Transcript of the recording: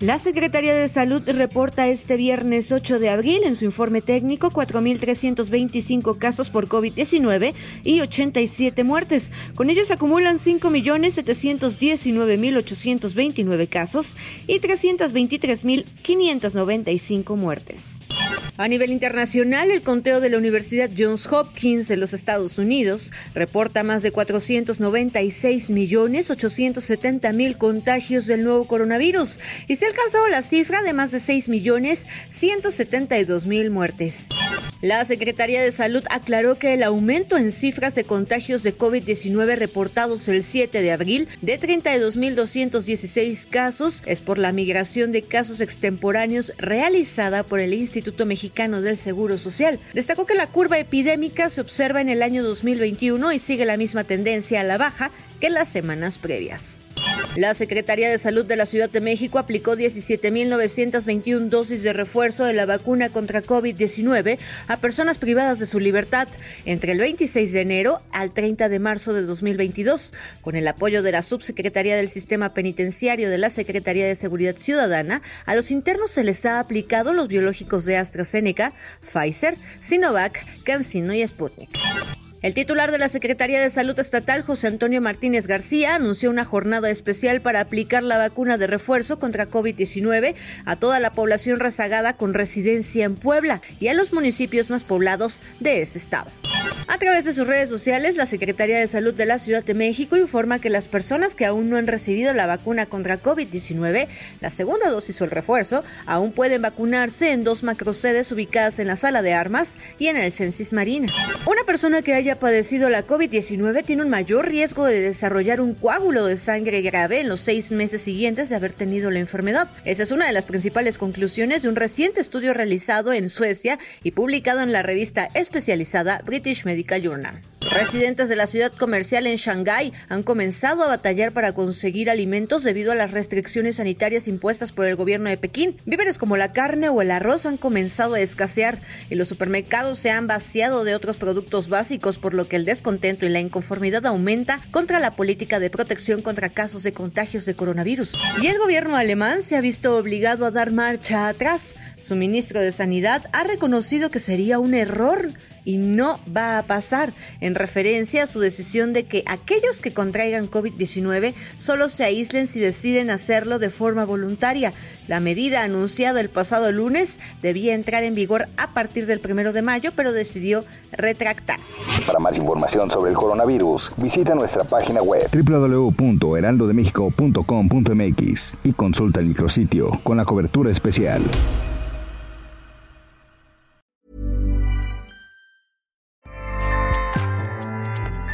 La Secretaría de Salud reporta este viernes 8 de abril en su informe técnico 4.325 casos por COVID-19 y 87 muertes. Con ellos acumulan 5.719.829 casos y 323.595 muertes. A nivel internacional, el conteo de la Universidad Johns Hopkins de los Estados Unidos reporta más de 496 millones 870 mil contagios del nuevo coronavirus y se alcanzó la cifra de más de 6 millones 172 mil muertes. La Secretaría de Salud aclaró que el aumento en cifras de contagios de COVID-19 reportados el 7 de abril de 32.216 casos es por la migración de casos extemporáneos realizada por el Instituto Mexicano del Seguro Social. Destacó que la curva epidémica se observa en el año 2021 y sigue la misma tendencia a la baja que las semanas previas. La Secretaría de Salud de la Ciudad de México aplicó 17.921 dosis de refuerzo de la vacuna contra COVID-19 a personas privadas de su libertad entre el 26 de enero al 30 de marzo de 2022, con el apoyo de la Subsecretaría del Sistema Penitenciario de la Secretaría de Seguridad Ciudadana. A los internos se les ha aplicado los biológicos de AstraZeneca, Pfizer, Sinovac, CanSino y Sputnik. El titular de la Secretaría de Salud Estatal, José Antonio Martínez García, anunció una jornada especial para aplicar la vacuna de refuerzo contra COVID-19 a toda la población rezagada con residencia en Puebla y a los municipios más poblados de ese estado. A través de sus redes sociales, la Secretaría de Salud de la Ciudad de México informa que las personas que aún no han recibido la vacuna contra COVID-19, la segunda dosis o el refuerzo, aún pueden vacunarse en dos macrosedes ubicadas en la sala de armas y en el Censis Marina. Una persona que haya padecido la COVID-19 tiene un mayor riesgo de desarrollar un coágulo de sangre grave en los seis meses siguientes de haber tenido la enfermedad. Esa es una de las principales conclusiones de un reciente estudio realizado en Suecia y publicado en la revista especializada British Medical Journal. Residentes de la ciudad comercial en Shanghái han comenzado a batallar para conseguir alimentos debido a las restricciones sanitarias impuestas por el gobierno de Pekín. Víveres como la carne o el arroz han comenzado a escasear y los supermercados se han vaciado de otros productos básicos, por lo que el descontento y la inconformidad aumenta contra la política de protección contra casos de contagios de coronavirus. Y el gobierno alemán se ha visto obligado a dar marcha atrás. Su ministro de Sanidad ha reconocido que sería un error y no va a pasar, en referencia a su decisión de que aquellos que contraigan COVID-19 solo se aíslen si deciden hacerlo de forma voluntaria. La medida anunciada el pasado lunes debía entrar en vigor a partir del primero de mayo, pero decidió retractarse. Para más información sobre el coronavirus, visita nuestra página web www.heraldodemexico.com.mx y consulta el micrositio con la cobertura especial.